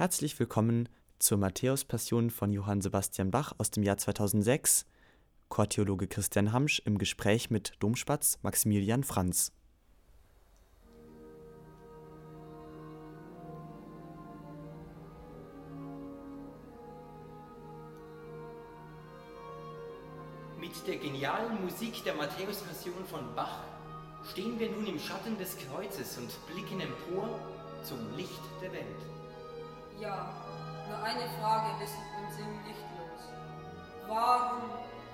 Herzlich willkommen zur Matthäus-Passion von Johann Sebastian Bach aus dem Jahr 2006. Chortheologe Christian Hamsch im Gespräch mit Domspatz Maximilian Franz. Mit der genialen Musik der Matthäus-Passion von Bach stehen wir nun im Schatten des Kreuzes und blicken empor zum Licht der Welt. Ja, nur eine Frage lässt uns im Licht los. Warum,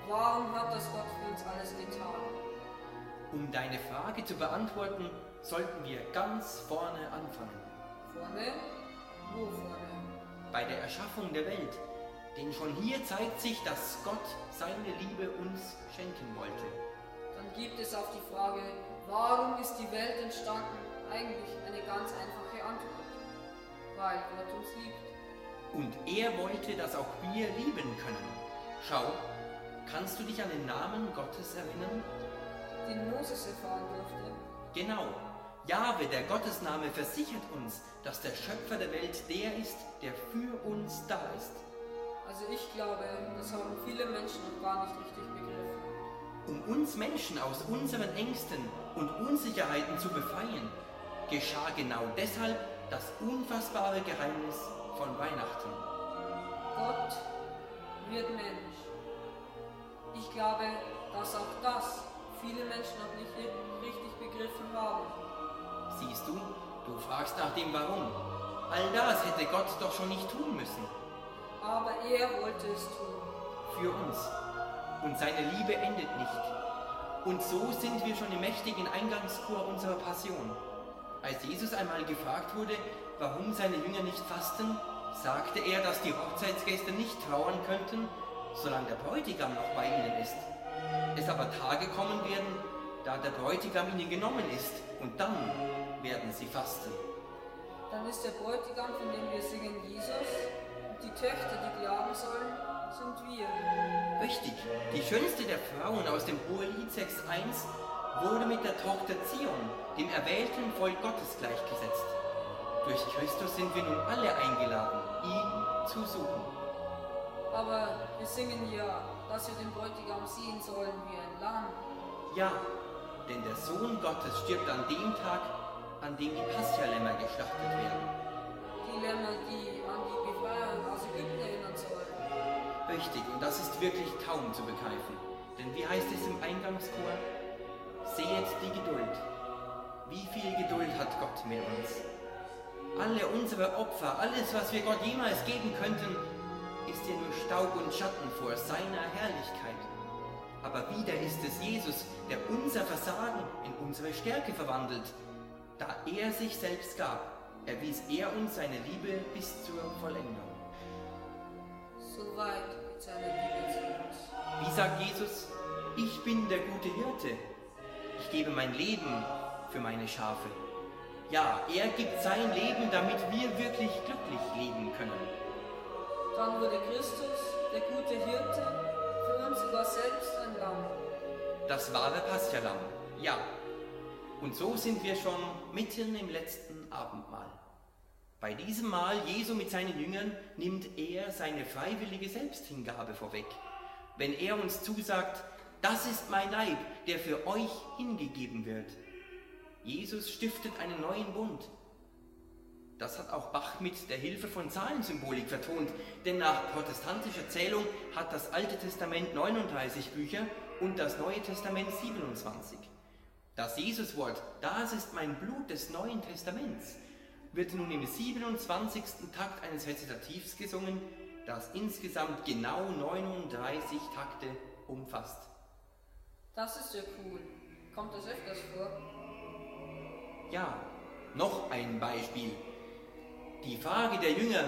warum hat das Gott für uns alles getan? Um deine Frage zu beantworten, sollten wir ganz vorne anfangen. Vorne? Wo vorne? Bei der Erschaffung der Welt. Denn schon hier zeigt sich, dass Gott seine Liebe uns schenken wollte. Dann gibt es auf die Frage, warum ist die Welt entstanden, eigentlich eine ganz einfache Antwort weil Gott uns liebt. Und er wollte, dass auch wir lieben können. Schau, kannst du dich an den Namen Gottes erinnern? Den Moses erfahren durfte. Genau. Jahwe, der Gottesname, versichert uns, dass der Schöpfer der Welt der ist, der für uns da ist. Also ich glaube, das haben viele Menschen noch gar nicht richtig begriffen. Um uns Menschen aus unseren Ängsten und Unsicherheiten zu befreien, geschah genau deshalb das unfassbare Geheimnis von Weihnachten. Gott wird Mensch. Ich glaube, dass auch das viele Menschen noch nicht richtig begriffen haben. Siehst du, du fragst nach dem Warum. All das hätte Gott doch schon nicht tun müssen. Aber er wollte es tun. Für uns. Und seine Liebe endet nicht. Und so sind wir schon im mächtigen Eingangschor unserer Passion. Als Jesus einmal gefragt wurde, warum seine Jünger nicht fasten, sagte er, dass die Hochzeitsgäste nicht trauern könnten, solange der Bräutigam noch bei ihnen ist. Es aber Tage kommen werden, da der Bräutigam ihnen genommen ist, und dann werden sie fasten. Dann ist der Bräutigam, von dem wir singen, Jesus, und die Töchter, die glauben sollen, sind wir. Richtig, die schönste der Frauen aus dem Hohelied 6.1 wurde mit der Tochter Zion, dem erwählten Volk Gottes, gleichgesetzt. Durch Christus sind wir nun alle eingeladen, ihn zu suchen. Aber wir singen ja, dass wir den Bräutigam sehen sollen wie ein Lamm. Ja, denn der Sohn Gottes stirbt an dem Tag, an dem die Paschalämmer geschlachtet werden. Die Lämmer, die an die Befreiung aus Ägypten erinnern sollen. Richtig, und das ist wirklich kaum zu begreifen. Denn wie heißt es im Eingangschor? Sehet die Geduld. Wie viel Geduld hat Gott mit uns? Alle unsere Opfer, alles, was wir Gott jemals geben könnten, ist ja nur Staub und Schatten vor seiner Herrlichkeit. Aber wieder ist es Jesus, der unser Versagen in unsere Stärke verwandelt. Da er sich selbst gab, erwies er uns seine Liebe bis zur Vollendung. Soweit mit seiner Liebe zu uns. Wie sagt Jesus, ich bin der gute Hirte. Ich gebe mein Leben für meine Schafe. Ja, er gibt sein Leben, damit wir wirklich glücklich leben können. Dann wurde Christus, der gute Hirte, für uns sogar selbst ein Lamm. Das wahre Paschalam, ja. Und so sind wir schon mitten im letzten Abendmahl. Bei diesem Mahl Jesu mit seinen Jüngern nimmt er seine freiwillige Selbsthingabe vorweg. Wenn er uns zusagt, das ist mein Leib, der für euch hingegeben wird. Jesus stiftet einen neuen Bund. Das hat auch Bach mit der Hilfe von Zahlensymbolik vertont, denn nach protestantischer Zählung hat das Alte Testament 39 Bücher und das Neue Testament 27. Das Jesuswort, das ist mein Blut des Neuen Testaments, wird nun im 27. Takt eines Rezitativs gesungen, das insgesamt genau 39 Takte umfasst. Das ist ja cool. Kommt das öfters vor? Ja, noch ein Beispiel. Die Frage der Jünger,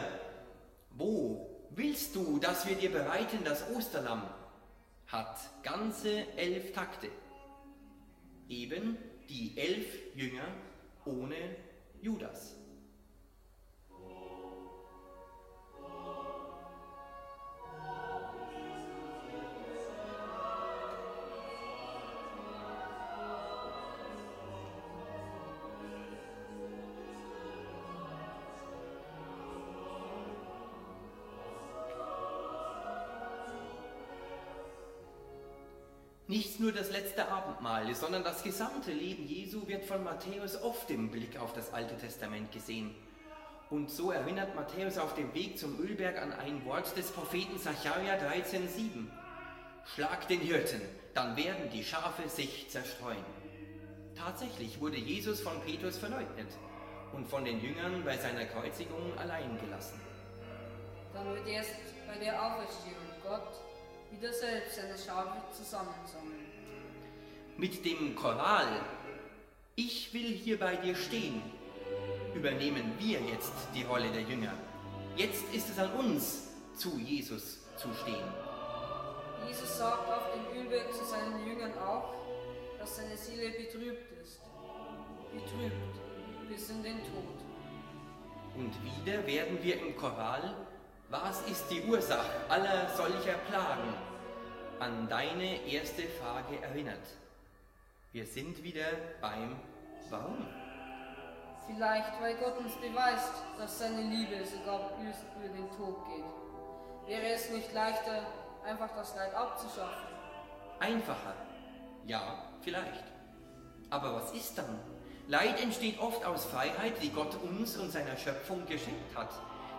wo willst du, dass wir dir bereiten das Osterlamm, hat ganze elf Takte. Eben die elf Jünger ohne Judas. Nicht nur das letzte Abendmahl, sondern das gesamte Leben Jesu wird von Matthäus oft im Blick auf das Alte Testament gesehen. Und so erinnert Matthäus auf dem Weg zum Ölberg an ein Wort des Propheten Sacharja 13,7. Schlag den Hirten, dann werden die Schafe sich zerstreuen. Tatsächlich wurde Jesus von Petrus verleugnet und von den Jüngern bei seiner Kreuzigung allein gelassen. Dann wird erst bei der Auferstehung Gott wieder selbst seine Schafe zusammensammeln. Mit dem Choral Ich will hier bei dir stehen, übernehmen wir jetzt die Rolle der Jünger. Jetzt ist es an uns, zu Jesus zu stehen. Jesus sagt auf dem Ölberg zu seinen Jüngern auch, dass seine Seele betrübt ist. Betrübt bis in den Tod. Und wieder werden wir im Choral was ist die Ursache aller solcher Plagen? An deine erste Frage erinnert. Wir sind wieder beim Warum. Vielleicht, weil Gott uns beweist, dass seine Liebe sogar bis über den Tod geht. Wäre es nicht leichter, einfach das Leid abzuschaffen? Einfacher. Ja, vielleicht. Aber was ist dann? Leid entsteht oft aus Freiheit, die Gott uns und seiner Schöpfung geschenkt hat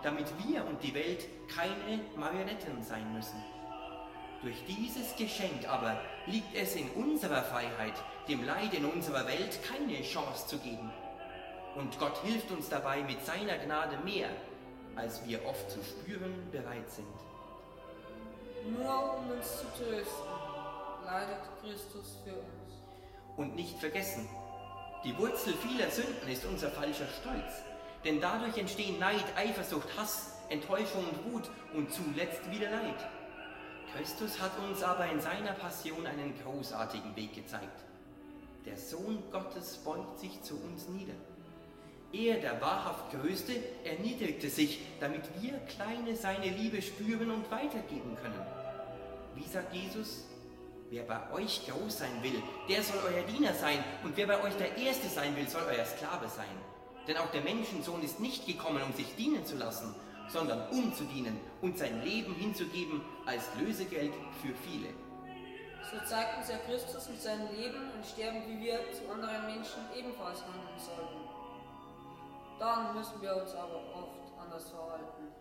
damit wir und die Welt keine Marionetten sein müssen. Durch dieses Geschenk aber liegt es in unserer Freiheit, dem Leid in unserer Welt keine Chance zu geben. Und Gott hilft uns dabei mit seiner Gnade mehr, als wir oft zu spüren bereit sind. Nur um uns zu trösten, leidet Christus für uns. Und nicht vergessen, die Wurzel vieler Sünden ist unser falscher Stolz. Denn dadurch entstehen Neid, Eifersucht, Hass, Enttäuschung und Wut und zuletzt wieder Leid. Christus hat uns aber in seiner Passion einen großartigen Weg gezeigt. Der Sohn Gottes beugt sich zu uns nieder. Er, der wahrhaft Größte, erniedrigte sich, damit wir Kleine seine Liebe spüren und weitergeben können. Wie sagt Jesus? Wer bei euch groß sein will, der soll euer Diener sein, und wer bei euch der Erste sein will, soll euer Sklave sein. Denn auch der Menschensohn ist nicht gekommen, um sich dienen zu lassen, sondern um zu dienen und sein Leben hinzugeben als Lösegeld für viele. So zeigt uns ja Christus mit seinem Leben und Sterben, wie wir zu anderen Menschen ebenfalls handeln sollten. Dann müssen wir uns aber oft anders verhalten.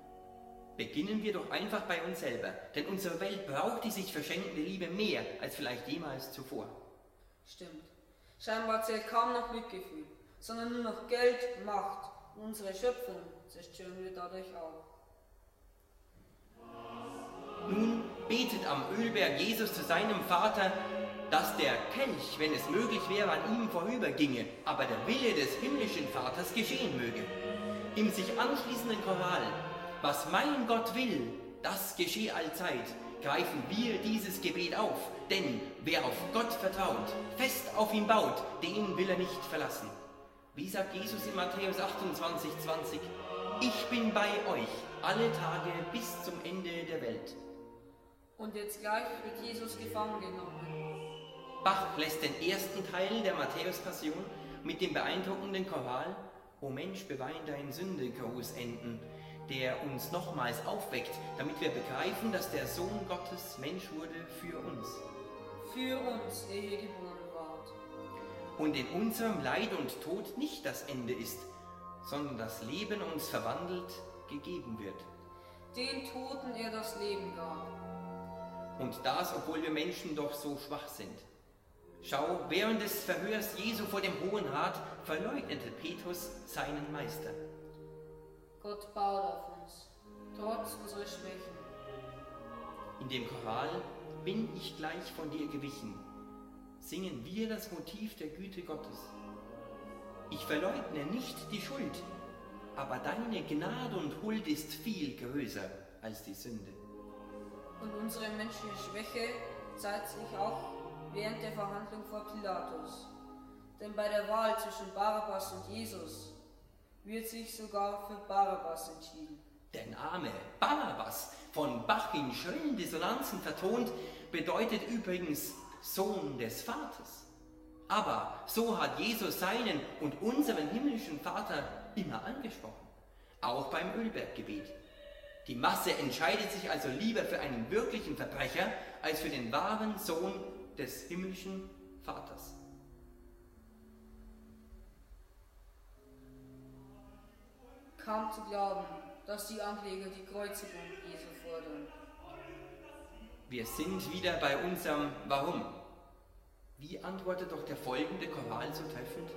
Beginnen wir doch einfach bei uns selber, denn unsere Welt braucht die sich verschenkende Liebe mehr als vielleicht jemals zuvor. Stimmt. Scheinbar zählt kaum noch Mitgefühl sondern nur noch Geld, Macht unsere Schöpfung zerstören wir dadurch auch. Nun betet am Ölberg Jesus zu seinem Vater, dass der Kelch, wenn es möglich wäre, an ihm vorüberginge, aber der Wille des himmlischen Vaters geschehen möge. Im sich anschließenden Choral, was mein Gott will, das geschehe allzeit, greifen wir dieses Gebet auf, denn wer auf Gott vertraut, fest auf ihn baut, den will er nicht verlassen. Wie sagt Jesus in Matthäus 28, 20? Ich bin bei euch alle Tage bis zum Ende der Welt. Und jetzt gleich wird Jesus gefangen genommen. Bach lässt den ersten Teil der Matthäus-Passion mit dem beeindruckenden Choral O Mensch, bewein dein Sünde groß enden, der uns nochmals aufweckt, damit wir begreifen, dass der Sohn Gottes Mensch wurde für uns. Für uns, der hier geboren und in unserem Leid und Tod nicht das Ende ist, sondern das Leben uns verwandelt gegeben wird. Den Toten er das Leben gab. Und das, obwohl wir Menschen doch so schwach sind. Schau, während des Verhörs Jesu vor dem Hohen Rat verleugnete Petrus seinen Meister. Gott baut auf uns, trotz unserer Schwächen. In dem Choral bin ich gleich von dir gewichen singen wir das Motiv der Güte Gottes. Ich verleugne nicht die Schuld, aber deine Gnade und Huld ist viel größer als die Sünde. Und unsere menschliche Schwäche zeigt sich auch während der Verhandlung vor Pilatus. Denn bei der Wahl zwischen Barabbas und Jesus wird sich sogar für Barabbas entschieden. Der Name Barabbas, von Bach in schrillen Dissonanzen vertont, bedeutet übrigens Sohn des Vaters. Aber so hat Jesus seinen und unseren himmlischen Vater immer angesprochen, auch beim Ölberggebet. Die Masse entscheidet sich also lieber für einen wirklichen Verbrecher als für den wahren Sohn des himmlischen Vaters. Kaum zu glauben, dass die Ankläger die Kreuzigung Jesu fordern. Wir sind wieder bei unserem Warum. Wie antwortet doch der folgende Choral so treffend?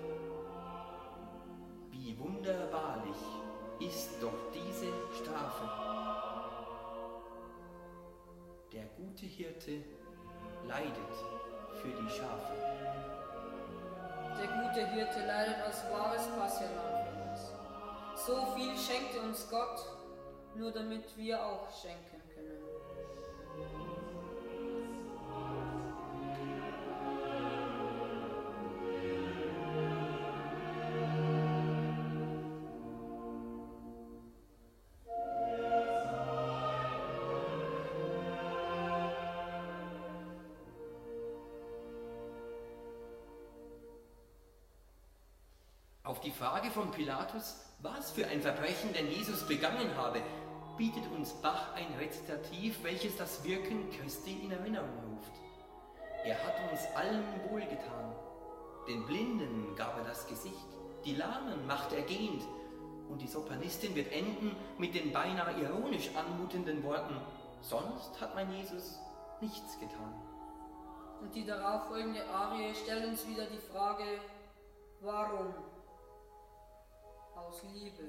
Wie wunderbarlich ist doch diese Strafe. Der gute Hirte leidet für die Schafe. Der gute Hirte leidet als wahres uns. So viel schenkte uns Gott, nur damit wir auch schenken die Frage von Pilatus, was für ein Verbrechen denn Jesus begangen habe, bietet uns Bach ein Rezitativ, welches das Wirken Christi in Erinnerung ruft. Er hat uns allen wohlgetan. Den Blinden gab er das Gesicht, die Lahmen macht er gehend, und die Sopranistin wird enden mit den beinahe ironisch anmutenden Worten, sonst hat mein Jesus nichts getan. Und die darauffolgende Arie stellt uns wieder die Frage, warum? Aus Liebe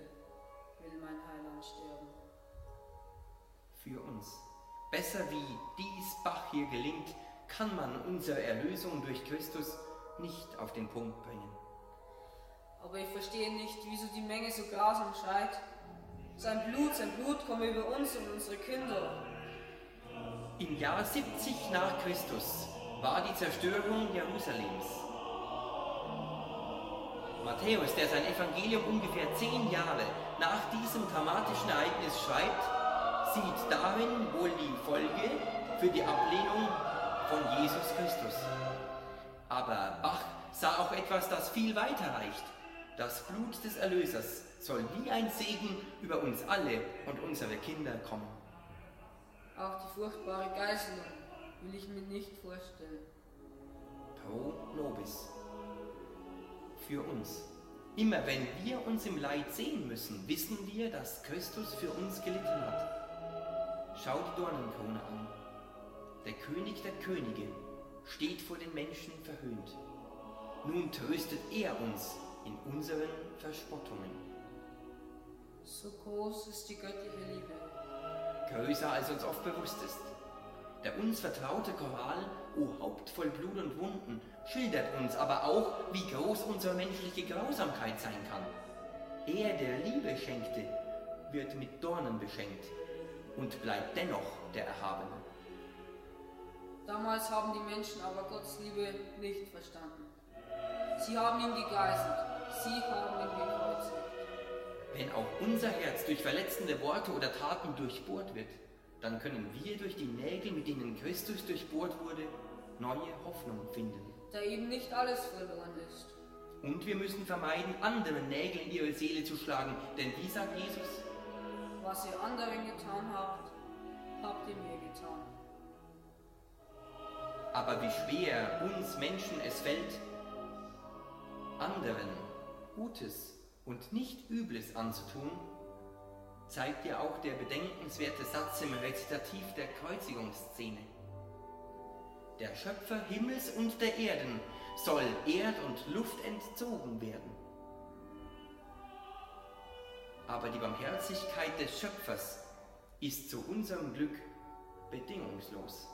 will mein Heiland sterben. Für uns. Besser wie dies Bach hier gelingt, kann man unsere Erlösung durch Christus nicht auf den Punkt bringen. Aber ich verstehe nicht, wieso die Menge so grausam schreit. Sein Blut, sein Blut komme über uns und unsere Kinder. Im Jahr 70 nach Christus war die Zerstörung Jerusalems. Matthäus, der sein Evangelium ungefähr zehn Jahre nach diesem dramatischen Ereignis schreibt, sieht darin wohl die Folge für die Ablehnung von Jesus Christus. Aber Bach sah auch etwas, das viel weiter reicht. Das Blut des Erlösers soll wie ein Segen über uns alle und unsere Kinder kommen. Auch die furchtbare Geißelung will ich mir nicht vorstellen. Pro nobis. Für uns. Immer wenn wir uns im Leid sehen müssen, wissen wir, dass Christus für uns gelitten hat. Schau die Dornenkrone an. Der König der Könige steht vor den Menschen verhöhnt. Nun tröstet er uns in unseren Verspottungen. So groß ist die göttliche Liebe. Größer als uns oft bewusst ist. Der uns vertraute Choral, O Haupt voll Blut und Wunden, schildert uns aber auch, wie groß unsere menschliche Grausamkeit sein kann. Er, der Liebe schenkte, wird mit Dornen beschenkt und bleibt dennoch der Erhabene. Damals haben die Menschen aber Gottes Liebe nicht verstanden. Sie haben ihn gegeißelt, sie haben ihn gekreuzigt. Wenn auch unser Herz durch verletzende Worte oder Taten durchbohrt wird, dann können wir durch die Nägel, mit denen Christus durchbohrt wurde, neue Hoffnung finden. Da eben nicht alles verloren ist. Und wir müssen vermeiden, anderen Nägel in ihre Seele zu schlagen, denn wie sagt Jesus? Was ihr anderen getan habt, habt ihr mir getan. Aber wie schwer uns Menschen es fällt, anderen Gutes und nicht Übles anzutun, zeigt ja auch der bedenkenswerte Satz im Rezitativ der Kreuzigungsszene. Der Schöpfer Himmels und der Erden soll Erd und Luft entzogen werden. Aber die Barmherzigkeit des Schöpfers ist zu unserem Glück bedingungslos.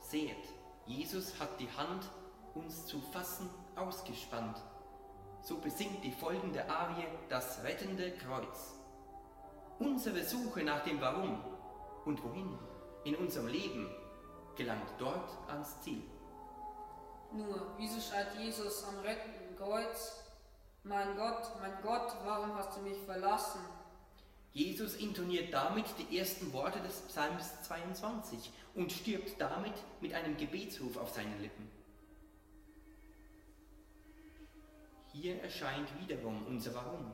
Seht, Jesus hat die Hand, uns zu fassen, ausgespannt. So besingt die folgende Arie das rettende Kreuz. Unsere Suche nach dem Warum und wohin in unserem Leben gelangt dort ans Ziel. Nur, wieso schreit Jesus am rettenden Kreuz, mein Gott, mein Gott, warum hast du mich verlassen? Jesus intoniert damit die ersten Worte des Psalms 22 und stirbt damit mit einem Gebetsruf auf seinen Lippen. Hier erscheint wiederum unser Warum.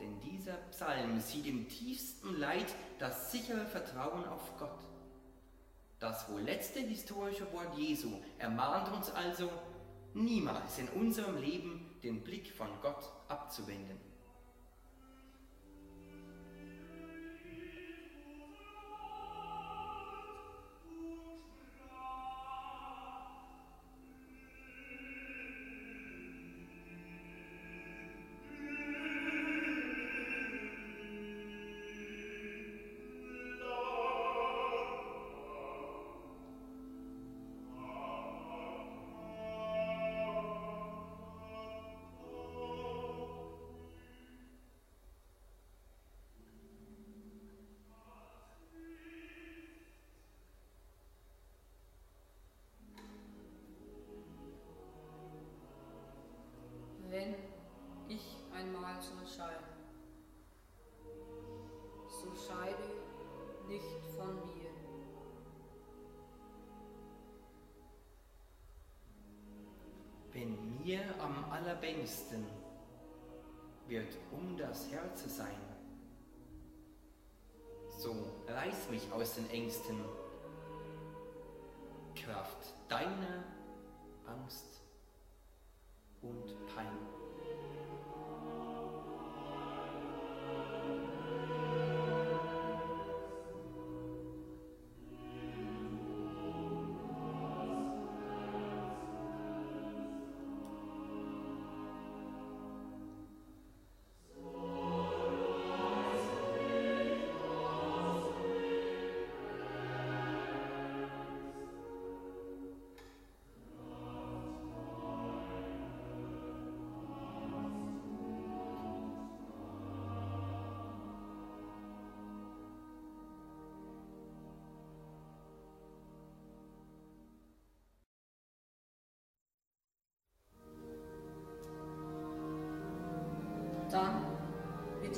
Denn dieser Psalm sieht im tiefsten Leid das sichere Vertrauen auf Gott. Das wohl letzte historische Wort Jesu ermahnt uns also, niemals in unserem Leben den Blick von Gott abzuwenden. Am allerbängsten wird um das Herze sein, so reiß mich aus den Ängsten, Kraft deiner Angst und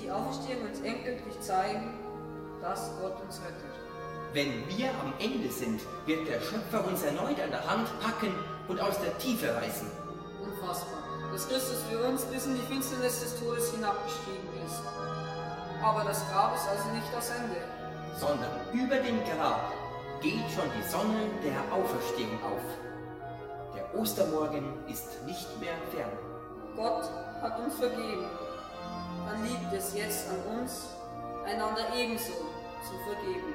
die Auferstehung uns endgültig zeigen, dass Gott uns rettet. Wenn wir am Ende sind, wird der Schöpfer uns erneut an der Hand packen und aus der Tiefe reißen. Unfassbar, dass Christus für uns bis in die Finsternis des Todes hinabgestiegen ist. Aber das Grab ist also nicht das Ende. sondern über dem Grab geht schon die Sonne der Auferstehung auf. Der Ostermorgen ist nicht mehr fern. Gott hat uns vergeben. Dann liegt es jetzt an uns, einander ebenso zu vergeben.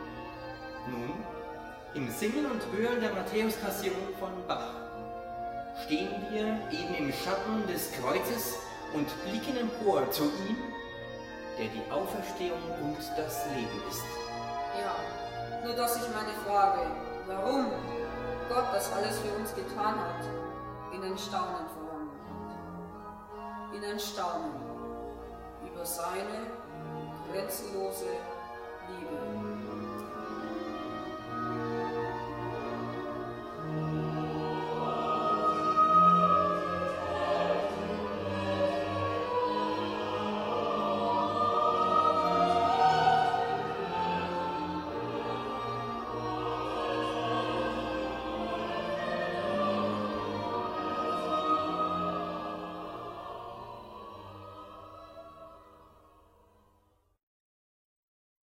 Nun, im Singen und Hören der Matthäus-Passion von Bach stehen wir eben im Schatten des Kreuzes und blicken empor zu ihm, der die Auferstehung und das Leben ist. Ja, nur dass ich meine Frage, warum Gott das alles für uns getan hat, in ein Staunen verwandelt hat. In ein Staunen über seine grenzenlose Liebe.